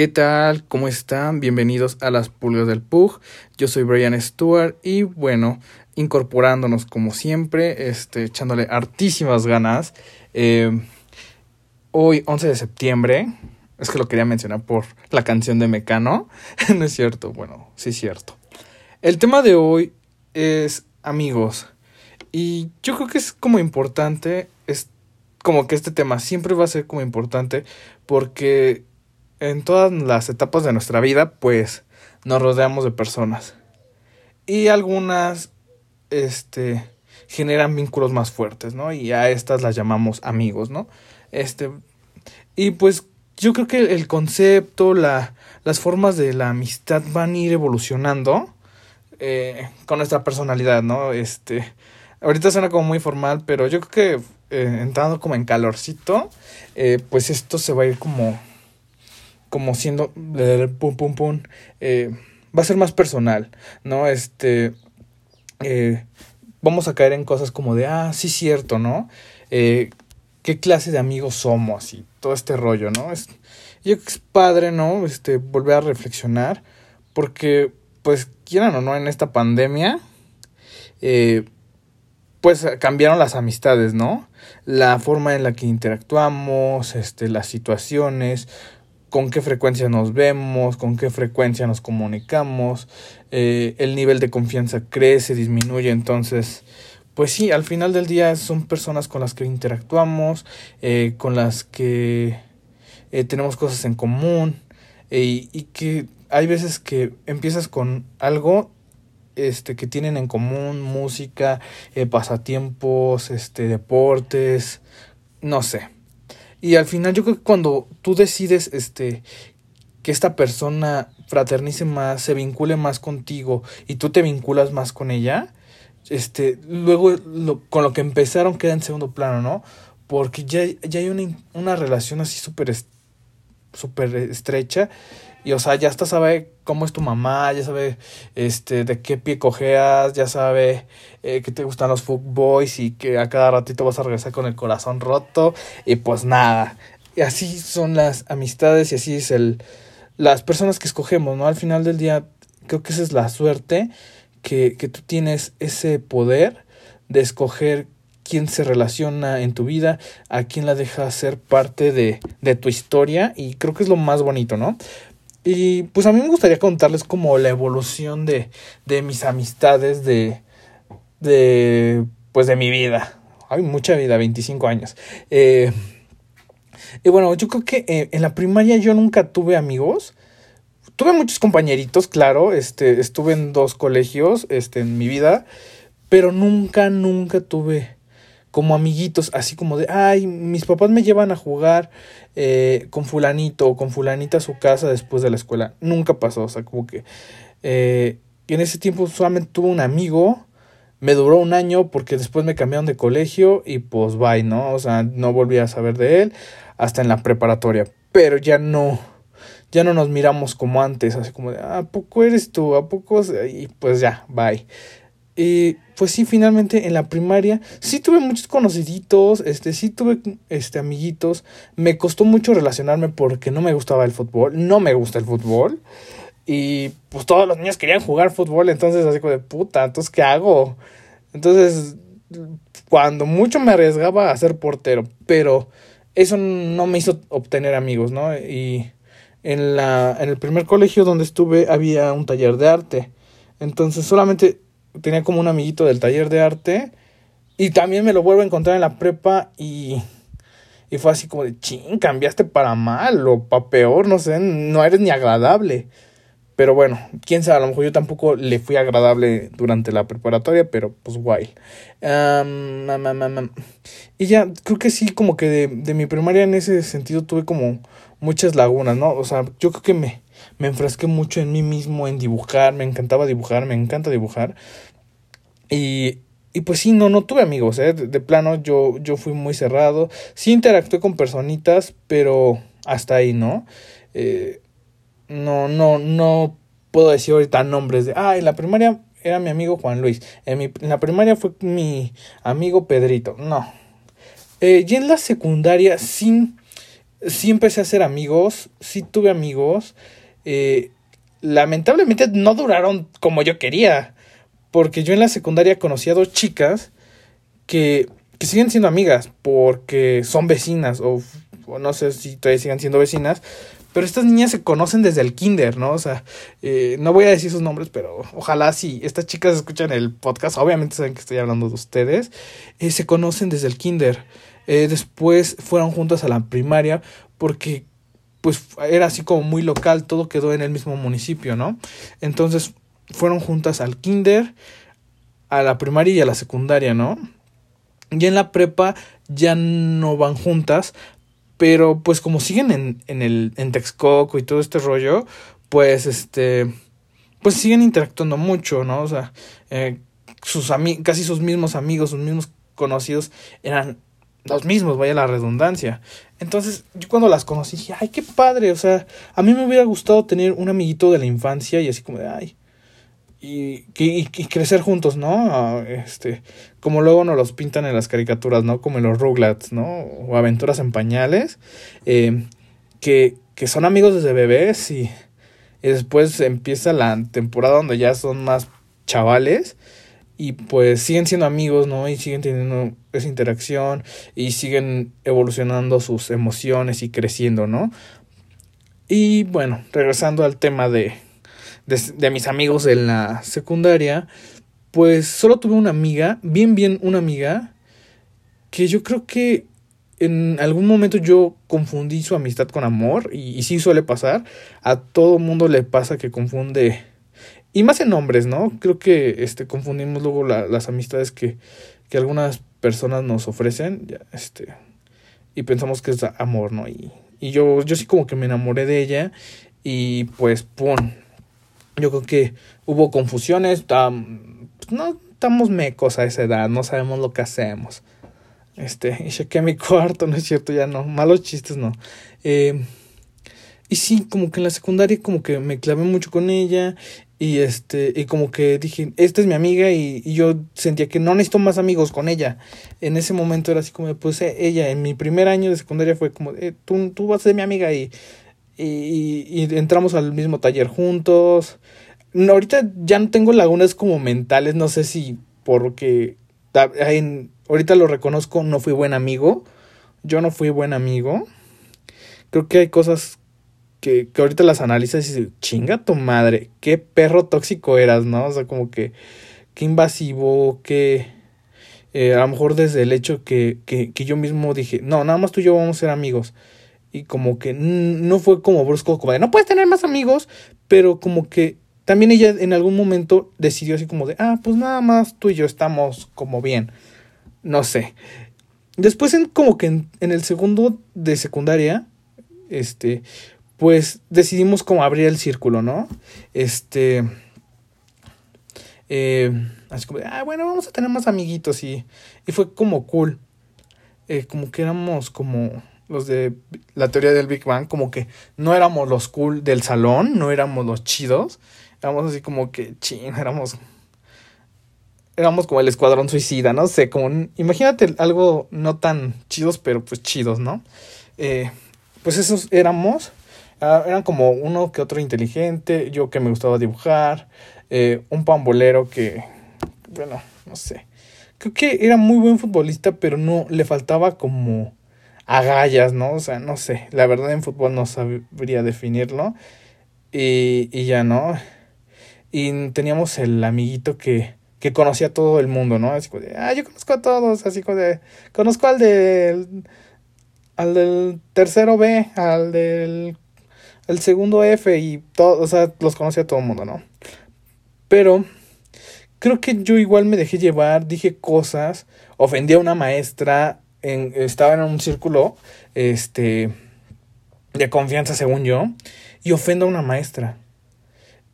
¿Qué tal? ¿Cómo están? Bienvenidos a las pulgas del Pug. Yo soy Brian Stewart y bueno, incorporándonos como siempre, este, echándole hartísimas ganas. Eh, hoy, 11 de septiembre, es que lo quería mencionar por la canción de Mecano. no es cierto, bueno, sí es cierto. El tema de hoy es amigos. Y yo creo que es como importante, es como que este tema siempre va a ser como importante porque en todas las etapas de nuestra vida, pues nos rodeamos de personas. Y algunas, este, generan vínculos más fuertes, ¿no? Y a estas las llamamos amigos, ¿no? Este, y pues yo creo que el concepto, la, las formas de la amistad van a ir evolucionando eh, con nuestra personalidad, ¿no? Este, ahorita suena como muy formal, pero yo creo que eh, entrando como en calorcito, eh, pues esto se va a ir como como siendo pum pum pum eh, va a ser más personal no este eh, vamos a caer en cosas como de ah sí cierto no eh, qué clase de amigos somos y todo este rollo no es yo que es padre no este volver a reflexionar porque pues quieran o no en esta pandemia pues cambiaron las amistades, ¿no? La forma en la que interactuamos, este, las situaciones, con qué frecuencia nos vemos, con qué frecuencia nos comunicamos, eh, el nivel de confianza crece, disminuye, entonces, pues sí, al final del día son personas con las que interactuamos, eh, con las que eh, tenemos cosas en común y que hay veces que empiezas con algo este que tienen en común música pasatiempos este deportes no sé y al final yo creo que cuando tú decides este que esta persona fraternice más, se vincule más contigo y tú te vinculas más con ella, este, luego lo, con lo que empezaron queda en segundo plano, ¿no? Porque ya, ya hay una, una relación así súper súper estrecha y o sea, ya hasta sabe cómo es tu mamá, ya sabe este de qué pie cojeas, ya sabe eh, que te gustan los boys y que a cada ratito vas a regresar con el corazón roto y pues nada. Y así son las amistades y así es el las personas que escogemos, ¿no? Al final del día creo que esa es la suerte que, que tú tienes ese poder de escoger quién se relaciona en tu vida, a quién la deja ser parte de, de tu historia y creo que es lo más bonito, ¿no? Y pues a mí me gustaría contarles como la evolución de, de mis amistades de, de, pues de mi vida. Hay mucha vida, 25 años. Eh, y bueno, yo creo que eh, en la primaria yo nunca tuve amigos. Tuve muchos compañeritos, claro. Este, estuve en dos colegios este, en mi vida. Pero nunca, nunca tuve como amiguitos, así como de, ay, mis papás me llevan a jugar eh, con fulanito o con fulanita a su casa después de la escuela. Nunca pasó, o sea, como que eh, en ese tiempo solamente tuve un amigo, me duró un año porque después me cambiaron de colegio y pues bye, ¿no? O sea, no volví a saber de él hasta en la preparatoria, pero ya no, ya no nos miramos como antes, así como de, ¿a poco eres tú? ¿A poco? Y pues ya, bye. Y pues sí, finalmente en la primaria sí tuve muchos conociditos, este, sí tuve este, amiguitos. Me costó mucho relacionarme porque no me gustaba el fútbol, no me gusta el fútbol. Y pues todos los niños querían jugar fútbol, entonces así como de puta, entonces ¿qué hago? Entonces, cuando mucho me arriesgaba a ser portero, pero eso no me hizo obtener amigos, ¿no? Y en, la, en el primer colegio donde estuve había un taller de arte. Entonces solamente tenía como un amiguito del taller de arte y también me lo vuelvo a encontrar en la prepa y, y fue así como de, ching, cambiaste para mal o para peor, no sé, no eres ni agradable. Pero bueno, quién sabe, a lo mejor yo tampoco le fui agradable durante la preparatoria, pero pues guay. y ya, creo que sí, como que de, de mi primaria en ese sentido tuve como muchas lagunas, ¿no? O sea, yo creo que me, me enfrasqué mucho en mí mismo, en dibujar, me encantaba dibujar, me encanta dibujar. Y, y pues sí, no, no tuve amigos, ¿eh? De, plano yo, yo fui muy cerrado. Sí interactué con personitas, pero hasta ahí, ¿no? Eh, no, no, no puedo decir ahorita nombres de, ah, en la primaria era mi amigo Juan Luis, en, mi, la primaria fue mi amigo Pedrito, no. Eh, y en la secundaria, sí, sí empecé a hacer amigos, sí tuve amigos. Eh, lamentablemente no duraron como yo quería. Porque yo en la secundaria conocí a dos chicas que, que siguen siendo amigas porque son vecinas o, no sé si todavía sigan siendo vecinas. Pero estas niñas se conocen desde el kinder, ¿no? O sea, eh, no voy a decir sus nombres, pero ojalá si estas chicas escuchan el podcast, obviamente saben que estoy hablando de ustedes, eh, se conocen desde el kinder. Después fueron juntas a la primaria porque pues era así como muy local, todo quedó en el mismo municipio, ¿no? Entonces fueron juntas al kinder, a la primaria y a la secundaria, ¿no? Y en la prepa ya no van juntas, pero pues como siguen en, en el en Texcoco y todo este rollo, pues este pues siguen interactuando mucho, ¿no? O sea, eh, sus casi sus mismos amigos, sus mismos conocidos eran los mismos, vaya la redundancia. Entonces, yo cuando las conocí dije, ay, qué padre, o sea, a mí me hubiera gustado tener un amiguito de la infancia y así como de, ay, y, y, crecer juntos, ¿no? Este, como luego nos los pintan en las caricaturas, ¿no? Como en los Rugrats, ¿no? O Aventuras en Pañales, eh, que, que son amigos desde bebés y después empieza la temporada donde ya son más chavales y pues siguen siendo amigos, ¿no? Y siguen teniendo esa interacción y siguen evolucionando sus emociones y creciendo, ¿no? Y bueno, regresando al tema de, de, mis amigos en la secundaria, pues solo tuve una amiga, bien, bien una amiga, que yo creo que en algún momento yo confundí su amistad con amor y, y sí suele pasar. A todo mundo le pasa que confunde y más en nombres, ¿no? Creo que este, confundimos luego la, las amistades que, que algunas personas nos ofrecen, ya, este, y pensamos que es amor, ¿no? Y, y yo, yo sí como que me enamoré de ella y pues, ¡pum! Yo creo que hubo confusiones, no estamos mecos a esa edad, no sabemos lo que hacemos. Este, y chequé mi cuarto, no es cierto, ya no, malos chistes no. Eh, y sí, como que en la secundaria como que me clavé mucho con ella y este, y como que dije, esta es mi amiga y, yo sentía que no necesito más amigos con ella. En ese momento era así como, pues eh, ella, en mi primer año de secundaria fue como, eh, tú, tú vas a ser mi amiga y, y, y entramos al mismo taller juntos. No, ahorita ya no tengo lagunas como mentales, no sé si porque en, ahorita lo reconozco, no fui buen amigo. Yo no fui buen amigo. Creo que hay cosas que, que ahorita las analizas y dices, chinga tu madre, qué perro tóxico eras, ¿no? O sea, como que, qué invasivo, qué... Eh, a lo mejor desde el hecho que, que, que yo mismo dije, no, nada más tú y yo vamos a ser amigos. Y como que no fue como brusco, como de, no puedes tener más amigos, pero como que también ella en algún momento decidió así como de, ah, pues nada más tú y yo estamos como bien. No sé. Después en como que en, en el segundo de secundaria, este, pues decidimos como abrir el círculo, ¿no? Este... Eh, así como, ah, bueno, vamos a tener más amiguitos y, y fue como cool. Eh, como que éramos como los de la teoría del Big Bang, como que no éramos los cool del salón, no éramos los chidos, éramos así como que, ching, éramos, éramos como el escuadrón suicida, no sé, como, imagínate algo no tan chidos, pero pues chidos, ¿no? Eh, pues esos éramos, Uh, eran como uno que otro inteligente, yo que me gustaba dibujar, eh, un pambolero que, bueno, no sé. Creo que era muy buen futbolista, pero no le faltaba como agallas, ¿no? O sea, no sé. La verdad en fútbol no sabría definirlo. Y, y ya, ¿no? Y teníamos el amiguito que, que conocía a todo el mundo, ¿no? Así como de, ah, yo conozco a todos, así como de, conozco al del, al del tercero B, al del el segundo F y todo, o sea, los conocía todo el mundo, ¿no? Pero creo que yo igual me dejé llevar, dije cosas, ofendí a una maestra, en, estaba en un círculo, este, de confianza según yo, y ofendo a una maestra.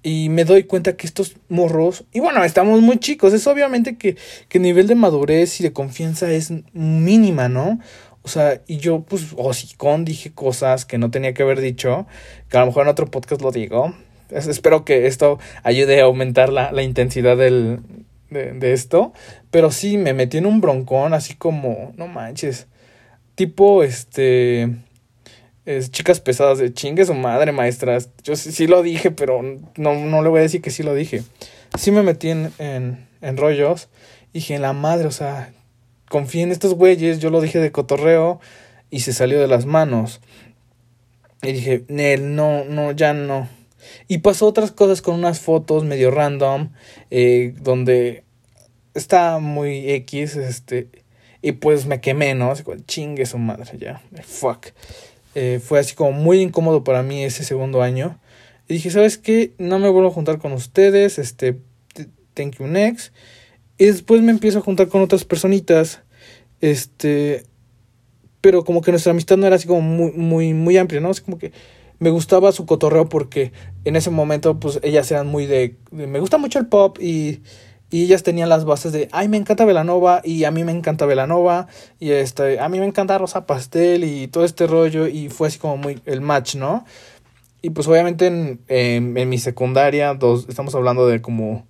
Y me doy cuenta que estos morros, y bueno, estamos muy chicos, es obviamente que, que el nivel de madurez y de confianza es mínima, ¿no? O sea, y yo, pues, hocicón, dije cosas que no tenía que haber dicho, que a lo mejor en otro podcast lo digo. espero que esto ayude a aumentar la, la intensidad del, de, de, esto. Pero sí, me metí en un broncón, así como, no manches. Tipo, este. es chicas pesadas de chingue su madre, maestras. Yo sí, sí, lo dije, pero no, no le voy a decir que sí lo dije. Sí me metí en, en, en rollos. Dije, en la madre, o sea, confié en estos güeyes, yo lo dije de cotorreo y se salió de las manos. Y dije, Nel, no, no, ya no. Y pasó otras cosas con unas fotos medio random, eh, donde está muy X, este, y pues me quemé, ¿no? Así como, chingue su madre, ya, fuck. Eh, fue así como muy incómodo para mí ese segundo año. Y dije, ¿sabes qué? No me vuelvo a juntar con ustedes, este, thank you next. Y después me empiezo a juntar con otras personitas, este, pero como que nuestra amistad no era así como muy, muy, muy amplia, ¿no? Así como que me gustaba su cotorreo porque en ese momento, pues ellas eran muy de, me gusta mucho el pop y, y ellas tenían las bases de, ay, me encanta Velanova y a mí me encanta Velanova y este, a mí me encanta Rosa Pastel y todo este rollo y fue así como muy el match, ¿no? Y pues obviamente en, en, en mi secundaria, dos, estamos hablando de como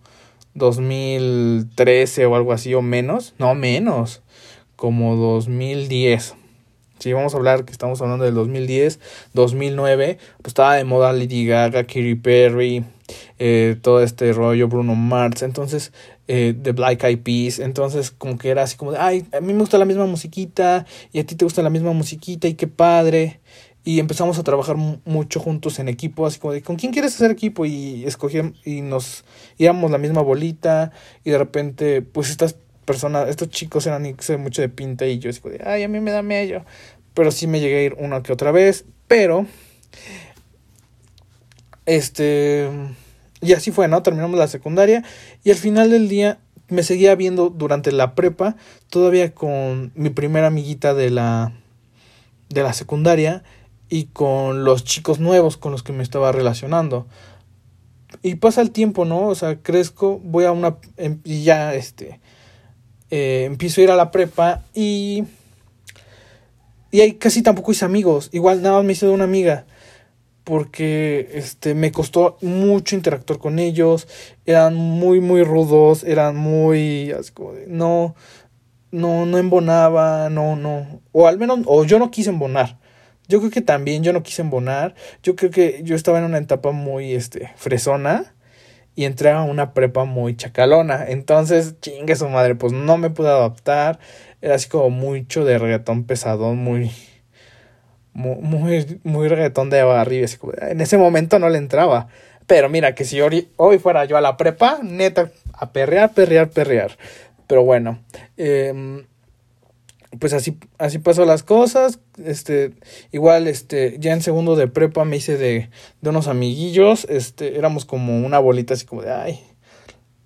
2013 o algo así o menos, no menos, como 2010 si vamos a hablar que estamos hablando del 2010, 2009, pues estaba de moda Lady Gaga, Katy Perry, eh, todo este rollo, Bruno Mars, entonces, eh, The Black Eyed Peas, entonces como que era así como de, ay, a mí me gusta la misma musiquita y a ti te gusta la misma musiquita y qué padre. Y empezamos a trabajar mucho juntos en equipo, así como de, ¿con quién quieres hacer equipo? Y escogíamos, y nos íbamos la misma bolita, y de repente, pues estas personas, estos chicos eran mucho de pinta y yo digo, ay, a mí me da miedo. Pero sí me llegué a ir una que otra vez, pero este y así fue, ¿no? Terminamos la secundaria y al final del día me seguía viendo durante la prepa todavía con mi primera amiguita de la de la secundaria y con los chicos nuevos con los que me estaba relacionando. Y pasa el tiempo, ¿no? O sea, crezco, voy a una em, y ya este eh, empiezo a ir a la prepa y... Y ahí casi tampoco hice amigos. Igual nada más me hice de una amiga. Porque este, me costó mucho interactuar con ellos. Eran muy, muy rudos. Eran muy... no, no, no embonaba. No, no. O al menos, o yo no quise embonar. Yo creo que también yo no quise embonar. Yo creo que yo estaba en una etapa muy este, fresona y entré a una prepa muy chacalona. Entonces, chingue su madre, pues no me pude adaptar. Era así como mucho de reggaetón pesadón, muy. Muy, muy, reggaetón de arriba. en ese momento no le entraba. Pero mira, que si hoy, fuera yo a la prepa, neta, a perrear, perrear, perrear. Pero bueno, eh, pues así, así pasó las cosas. Este, igual, este, ya en segundo de prepa me hice de, de unos amiguillos. Este, éramos como una bolita así como de ay.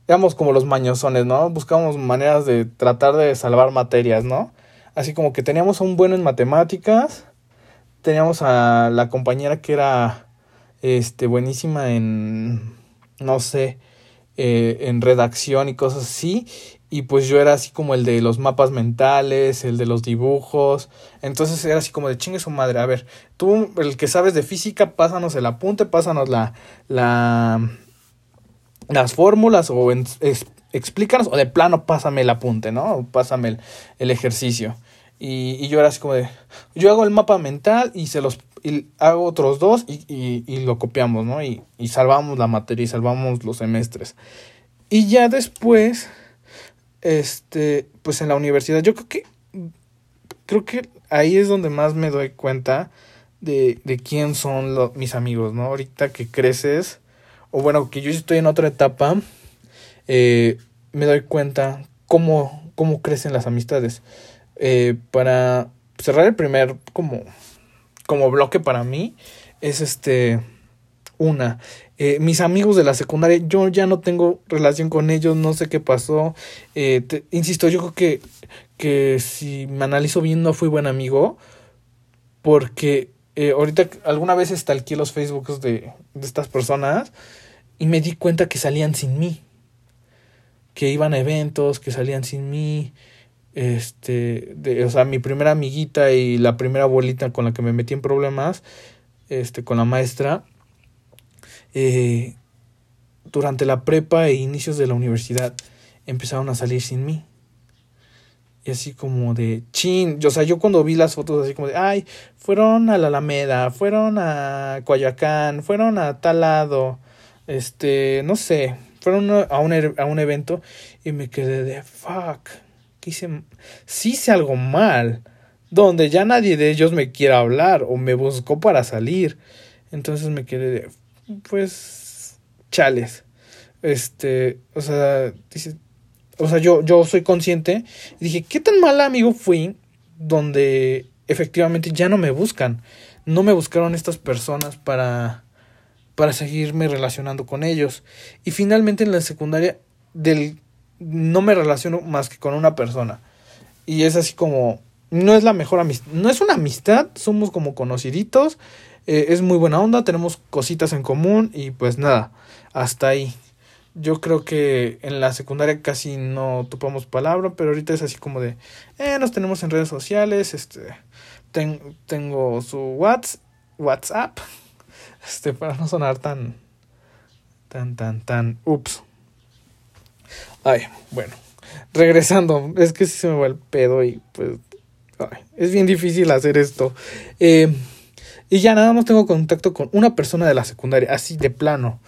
Éramos como los mañosones, ¿no? Buscábamos maneras de tratar de salvar materias, ¿no? Así como que teníamos a un bueno en matemáticas. Teníamos a la compañera que era este buenísima en no sé, eh, en redacción y cosas así y pues yo era así como el de los mapas mentales, el de los dibujos. Entonces era así como de chingue su madre. A ver, tú, el que sabes de física, pásanos el apunte, pásanos la, la, las fórmulas o explícanos o de plano pásame el apunte, ¿no? O pásame el, ejercicio. Y, y, yo era así como de, yo hago el mapa mental y se los hago otros dos y, y, y lo copiamos, ¿no? Y salvamos la materia y salvamos los semestres. Y ya después este, pues en la universidad, yo creo que, creo que ahí es donde más me doy cuenta de, de quién son los, mis amigos, ¿no? Ahorita que creces, o bueno, que yo estoy en otra etapa, eh, me doy cuenta cómo, cómo crecen las amistades. Eh, para cerrar el primer como, como bloque para mí, es este, una, eh, mis amigos de la secundaria, yo ya no tengo relación con ellos, no sé qué pasó. Eh, insisto, yo creo que, que si me analizo bien no fui buen amigo, porque eh, ahorita alguna vez estalqué los Facebooks de, de estas personas y me di cuenta que salían sin mí, que iban a eventos, que salían sin mí. Este, o sea, mi primera amiguita y la primera abuelita con la que me metí en problemas, este, con la maestra, eh, durante la prepa e inicios de la universidad empezaron a salir sin mí. Y así como de chin. O sea, yo cuando vi las fotos así como de, ay, fueron a la Alameda, fueron a Coyoacán, fueron a tal lado, este, no sé, fueron a un, a un evento y me quedé de, fuck, que hice, sí hice algo mal, donde ya nadie de ellos me quiera hablar o me buscó para salir. Entonces me quedé de, pues, chales. Este, o sea, dice, o sea, yo, yo soy consciente. Dije, ¿qué tan mal amigo fui donde efectivamente ya no me buscan? No me buscaron estas personas para, para seguirme relacionando con ellos. Y finalmente en la secundaria del, no me relaciono más que con una persona. Y es así como, no es la mejor amistad, no es una amistad, somos como conociditos, eh, es muy buena onda, tenemos cositas en común y pues nada, hasta ahí yo creo que en la secundaria casi no topamos palabra, pero ahorita es así como de, eh, nos tenemos en redes sociales, este, tengo su WhatsApp, WhatsApp, este, para no sonar tan, tan, tan, tan, ups. Ay, bueno, regresando, es que se me va el pedo y pues, ay, es bien difícil hacer esto. Eh, y ya nada más tengo contacto con una persona de la secundaria, así de plano.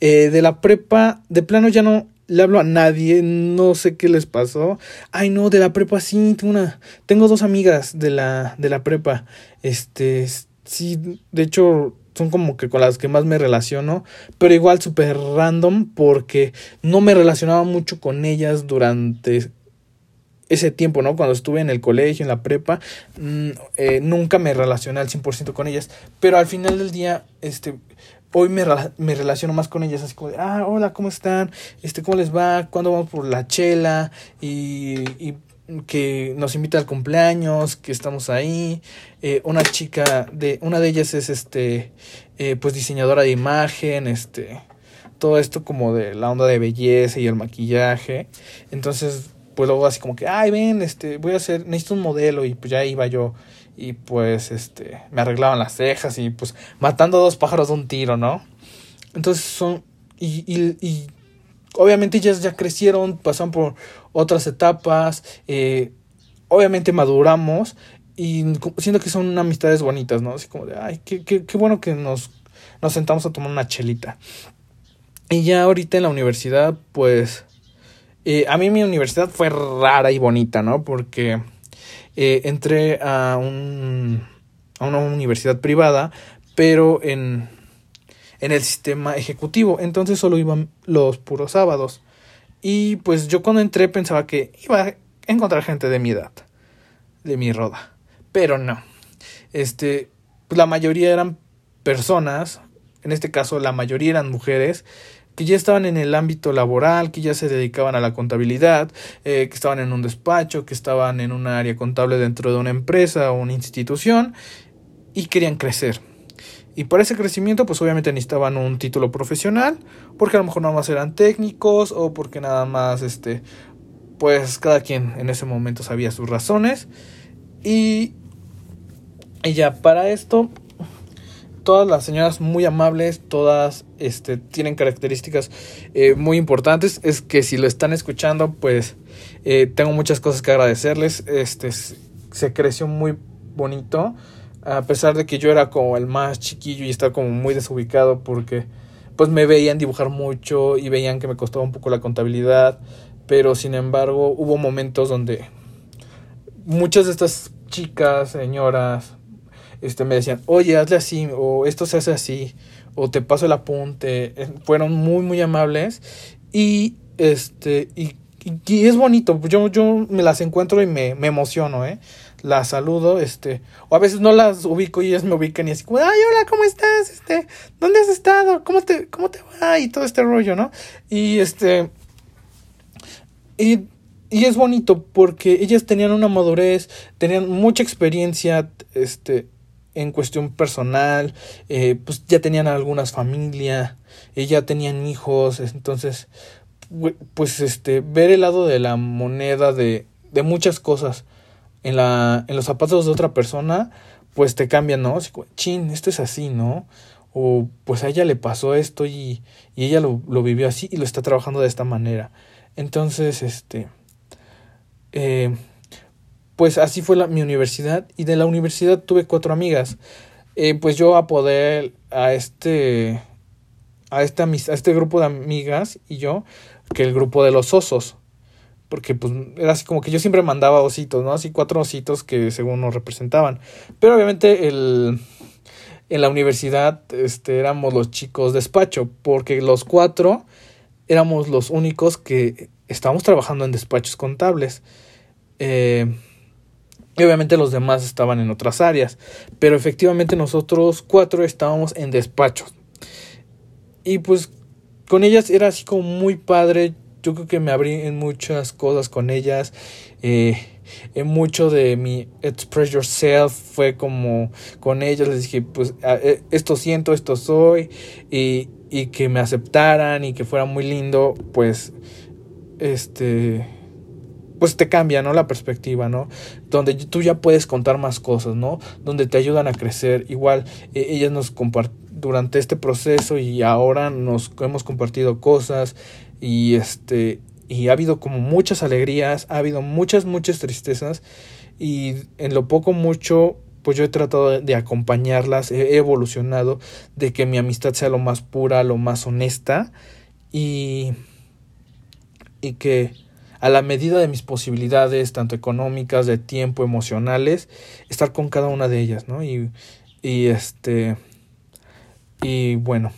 Eh, de la prepa, de plano ya no le hablo a nadie, no sé qué les pasó. Ay, no, de la prepa sí, tengo una, tengo dos amigas de la, de la prepa. Este, sí, de hecho, son como que con las que más me relaciono, pero igual súper random porque no me relacionaba mucho con ellas durante ese tiempo, ¿no? Cuando estuve en el colegio, en la prepa, mm, eh, nunca me relacioné al 100% con ellas, pero al final del día, este, hoy me, me, relaciono más con ellas, así como de, ah, hola, ¿cómo están? Este, ¿cómo les va? ¿Cuándo vamos por la chela? Y, y que nos invita al cumpleaños, que estamos ahí. Eh, una chica de, una de ellas es este, eh, pues diseñadora de imagen, este, todo esto como de la onda de belleza y el maquillaje. Entonces, pues luego así como que, ay, ven, este, voy a hacer, necesito un modelo y pues ya iba yo y pues este me arreglaban las cejas y pues matando dos pájaros de un tiro, ¿no? Entonces son y, y, y obviamente ellas ya crecieron, pasaron por otras etapas, eh, obviamente maduramos y siento que son amistades bonitas, ¿no? Así como de, ay, qué, qué, qué bueno que nos, nos sentamos a tomar una chelita. Y ya ahorita en la universidad, pues, eh, a mí mi universidad fue rara y bonita, ¿no? Porque eh, entré a, un, a una universidad privada, pero en, en el sistema ejecutivo. Entonces solo iban los puros sábados. Y pues yo cuando entré pensaba que iba a encontrar gente de mi edad, de mi roda. Pero no. Este, pues la mayoría eran personas, en este caso la mayoría eran mujeres, que ya estaban en el ámbito laboral, que ya se dedicaban a la contabilidad, eh, que estaban en un despacho, que estaban en un área contable dentro de una empresa o una institución y querían crecer. Y para ese crecimiento, pues obviamente necesitaban un título profesional, porque a lo mejor nada más eran técnicos o porque nada más, este, pues cada quien en ese momento sabía sus razones. Y, y ya para esto, todas las señoras muy amables, todas este, tienen características eh, muy importantes. Es que si lo están escuchando, pues eh, tengo muchas cosas que agradecerles. Este, se creció muy bonito, a pesar de que yo era como el más chiquillo y estaba como muy desubicado porque pues me veían dibujar mucho y veían que me costaba un poco la contabilidad, pero sin embargo hubo momentos donde muchas de estas chicas, señoras, este, me decían, oye, hazle así, o esto se hace así, o te paso el apunte. Eh, fueron muy, muy amables y, este, y, y, es bonito. Yo, yo me las encuentro y me, me emociono, ¿eh? Las saludo, este, o a veces no las ubico y ellas me ubican y así ay, hola, ¿cómo estás? Este, ¿dónde has estado? ¿Cómo te, cómo te va? Y todo este rollo, ¿no? Y este, y y es bonito porque ellas tenían una madurez, tenían mucha experiencia, este, en cuestión personal, eh, pues ya tenían algunas familias, eh, ya tenían hijos, entonces, pues este, ver el lado de la moneda de, de muchas cosas en, la, en los zapatos de otra persona, pues te cambian, ¿no? Chin, esto es así, ¿no? O pues a ella le pasó esto y, y ella lo, lo vivió así y lo está trabajando de esta manera. Entonces, este, eh, pues así fue la, mi universidad y de la universidad tuve cuatro amigas. Eh, pues yo a poder a este a este, a este grupo de amigas y yo que el grupo de los osos porque pues era así como que yo siempre mandaba ositos, ¿no? Así cuatro ositos que según nos representaban. Pero obviamente el en la universidad este éramos los chicos despacho, porque los cuatro éramos los únicos que estábamos trabajando en despachos contables. Eh, y obviamente los demás estaban en otras áreas. Pero efectivamente nosotros cuatro estábamos en despachos. Y pues con ellas era así como muy padre. Yo creo que me abrí en muchas cosas con ellas. Eh, en mucho de mi express yourself fue como con ellas. Les dije, pues eh, esto siento, esto soy. Y, y que me aceptaran y que fuera muy lindo. Pues este pues te cambia, ¿no? La perspectiva, ¿no? Donde tú ya puedes contar más cosas, ¿no? Donde te ayudan a crecer. Igual, e, ellas nos comparten durante este proceso y ahora nos hemos compartido cosas y este y ha habido como muchas alegrías, ha habido muchas muchas tristezas y en lo poco mucho pues yo he tratado de acompañarlas, he evolucionado de que mi amistad sea lo más pura, lo más honesta y y que a la medida de mis posibilidades, tanto económicas, de tiempo, emocionales, estar con cada una de ellas, ¿no? Y, y este, y bueno,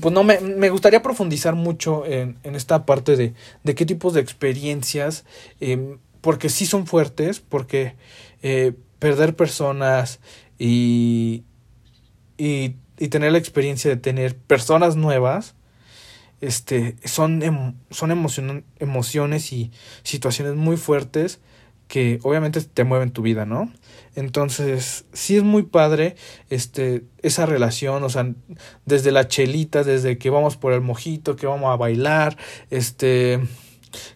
pues no me, me gustaría profundizar mucho en, en, esta parte de, de qué tipos de experiencias, eh, porque sí son fuertes, porque eh, perder personas y, y, y tener la experiencia de tener personas nuevas, este, son, son emociones y situaciones muy fuertes que obviamente te mueven tu vida, ¿no? Entonces, sí es muy padre este, esa relación, o sea, desde la chelita, desde que vamos por el mojito, que vamos a bailar, este,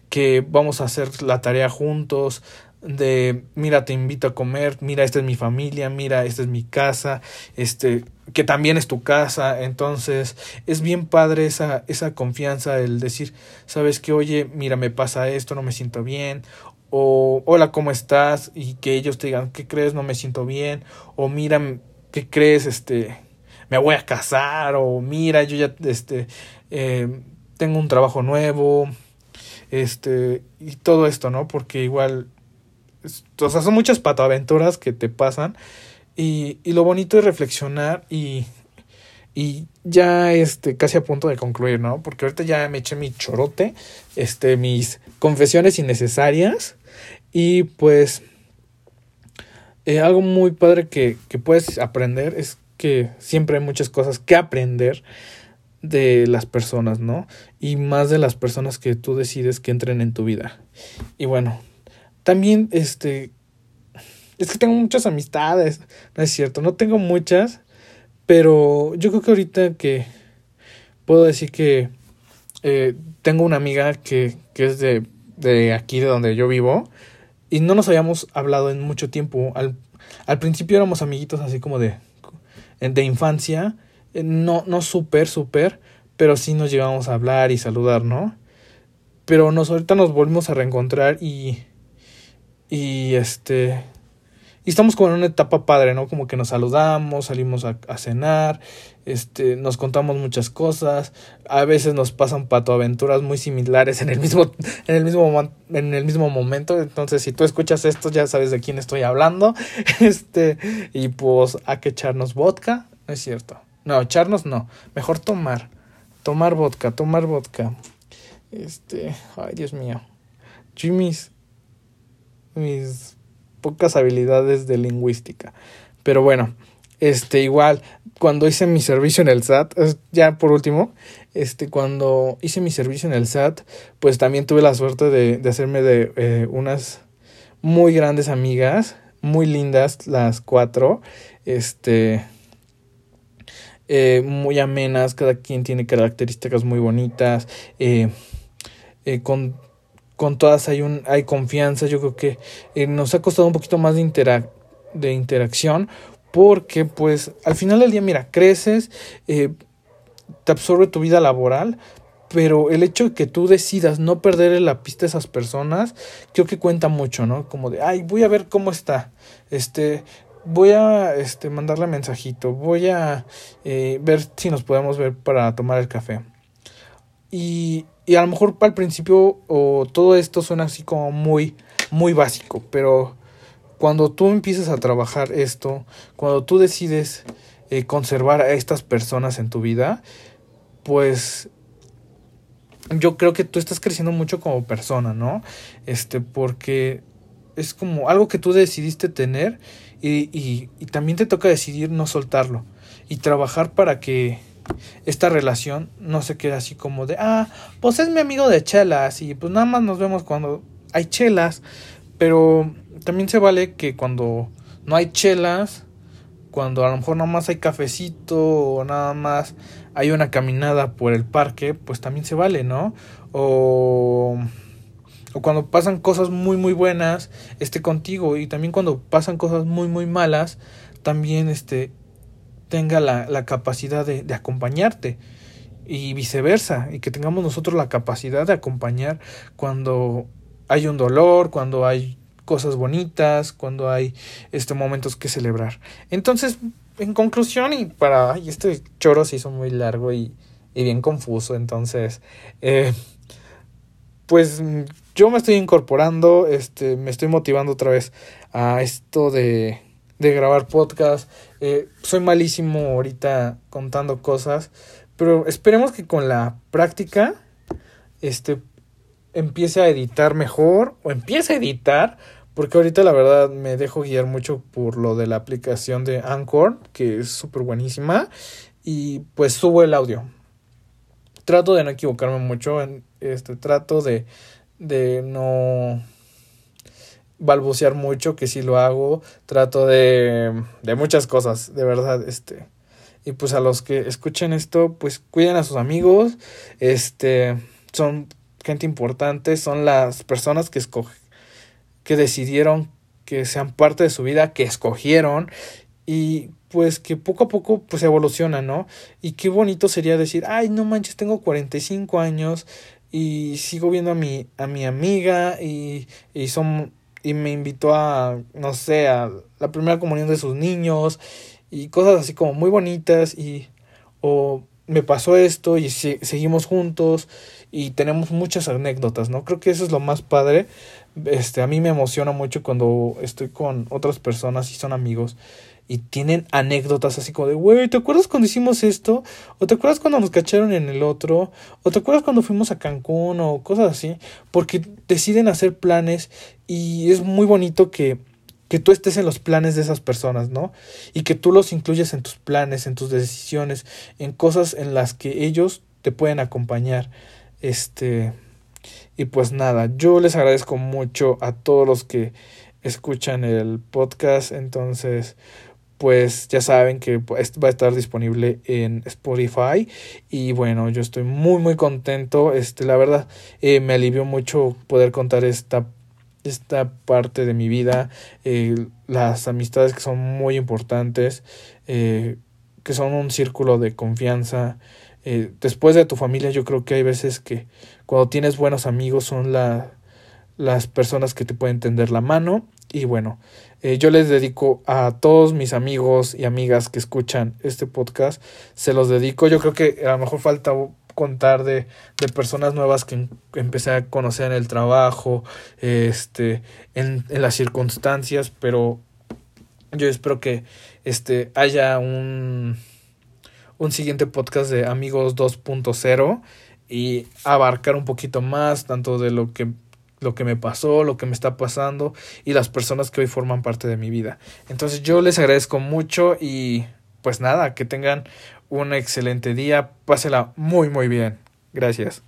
que vamos a hacer la tarea juntos, de mira te invito a comer, mira esta es mi familia, mira esta es mi casa, este que también es tu casa, entonces es bien padre esa esa confianza el decir, sabes que oye, mira me pasa esto, no me siento bien o hola, ¿cómo estás? y que ellos te digan, ¿qué crees? No me siento bien o mira, ¿qué crees? este me voy a casar o mira, yo ya este eh, tengo un trabajo nuevo, este y todo esto, ¿no? Porque igual son muchas patoaventuras que te pasan. Y, y lo bonito es reflexionar y, y ya este, casi a punto de concluir, ¿no? Porque ahorita ya me eché mi chorote, este, mis confesiones innecesarias. Y pues eh, algo muy padre que, que puedes aprender es que siempre hay muchas cosas que aprender de las personas, ¿no? Y más de las personas que tú decides que entren en tu vida. Y bueno, también, este, es que tengo muchas amistades, no es cierto, no tengo muchas, pero yo creo que ahorita que puedo decir que eh, tengo una amiga que, que es de, de aquí, de donde yo vivo, y no nos habíamos hablado en mucho tiempo. Al, al principio éramos amiguitos así como de, de infancia, eh, no, no súper, súper, pero sí nos llevamos a hablar y saludar, ¿no? Pero nos, ahorita nos volvimos a reencontrar y y este. Y estamos como en una etapa padre, ¿no? Como que nos saludamos, salimos a, a cenar, este, nos contamos muchas cosas, a veces nos pasan patoaventuras muy similares en el mismo, en el mismo, en el mismo momento. Entonces, si tú escuchas esto, ya sabes de quién estoy hablando. Este, y pues hay que echarnos vodka, no es cierto. No, echarnos no, mejor tomar. Tomar vodka, tomar vodka. Este, ay Dios mío. Jimmy's mis pocas habilidades de lingüística. Pero bueno, este igual cuando hice mi servicio en el SAT, ya por último, este cuando hice mi servicio en el SAT, pues también tuve la suerte de, de hacerme de eh, unas muy grandes amigas, muy lindas las cuatro, este eh, muy amenas, cada quien tiene características muy bonitas, eh, con con todas hay, un, hay confianza. Yo creo que eh, nos ha costado un poquito más de, de interacción porque pues al final del día, mira, creces, eh, te absorbe tu vida laboral, pero el hecho de que tú decidas no perder la pista a esas personas, creo que cuenta mucho, ¿no? Como de, ay, voy a ver cómo está, este, voy a este, mandarle mensajito, voy a eh, ver si nos podemos ver para tomar el café. Y, y a lo mejor al principio o todo esto suena así como muy, muy básico, pero cuando tú empiezas a trabajar esto, cuando tú decides eh, conservar a estas personas en tu vida, pues yo creo que tú estás creciendo mucho como persona, ¿no? Este, porque es como algo que tú decidiste tener y, y, y también te toca decidir no soltarlo y trabajar para que esta relación no se quede así como de, ah, pues es mi amigo de chelas y pues nada más nos vemos cuando hay chelas, pero también se vale que cuando no hay chelas, cuando a lo mejor nada más hay cafecito o nada más hay una caminada por el parque, pues también se vale, ¿no? O, o cuando pasan cosas muy muy buenas, esté contigo y también cuando pasan cosas muy muy malas, también este tenga la, la capacidad de, de acompañarte y viceversa, y que tengamos nosotros la capacidad de acompañar cuando hay un dolor, cuando hay cosas bonitas, cuando hay este momentos que celebrar. Entonces, en conclusión y para este choro se hizo muy largo y, y bien confuso, entonces eh, pues yo me estoy incorporando, este me estoy motivando otra vez a esto de de grabar podcast. Eh, soy malísimo ahorita contando cosas, pero esperemos que con la práctica este empiece a editar mejor o empiece a editar porque ahorita la verdad me dejo guiar mucho por lo de la aplicación de Anchor, que es súper buenísima, y pues subo el audio. Trato de no equivocarme mucho, en este trato de, de no balbucear mucho, que si lo hago, trato de, de muchas cosas, de verdad, este. Y pues a los que escuchen esto, pues cuiden a sus amigos, este, son gente importante, son las personas que escogen que decidieron que sean parte de su vida, que escogieron y pues que poco a poco pues evoluciona, ¿no? Y qué bonito sería decir, ay, no manches, tengo 45 años y sigo viendo a mi, a mi amiga y, y son y me invitó a, no sé, a la primera comunión de sus niños y cosas así como muy bonitas y o me pasó esto y seguimos juntos y tenemos muchas anécdotas, ¿no? Creo que eso es lo más padre este, a mí me emociona mucho cuando estoy con otras personas y son amigos y tienen anécdotas así como de, güey, ¿te acuerdas cuando hicimos esto? ¿O te acuerdas cuando nos cacharon en el otro? ¿O te acuerdas cuando fuimos a Cancún? O cosas así. Porque deciden hacer planes y es muy bonito que, que tú estés en los planes de esas personas, ¿no? Y que tú los incluyas en tus planes, en tus decisiones, en cosas en las que ellos te pueden acompañar. Este y pues nada, yo les agradezco mucho a todos los que escuchan el podcast. Entonces, pues ya saben que va a estar disponible en Spotify. Y bueno yo estoy muy muy contento. Este la verdad eh, me alivió mucho poder contar esta esta parte de mi vida eh, las amistades que son muy importantes eh, que son un círculo de confianza. Después de tu familia yo creo que hay veces que cuando tienes buenos amigos son la, las personas que te pueden tender la mano. Y bueno, eh, yo les dedico a todos mis amigos y amigas que escuchan este podcast, se los dedico, yo creo que a lo mejor falta contar de, de personas nuevas que empecé a conocer en el trabajo, este, en, en las circunstancias, pero yo espero que este haya un un siguiente podcast de Amigos 2.0 y abarcar un poquito más tanto de lo que lo que me pasó, lo que me está pasando y las personas que hoy forman parte de mi vida. Entonces yo les agradezco mucho y pues nada, que tengan un excelente día, pásela muy muy bien. Gracias.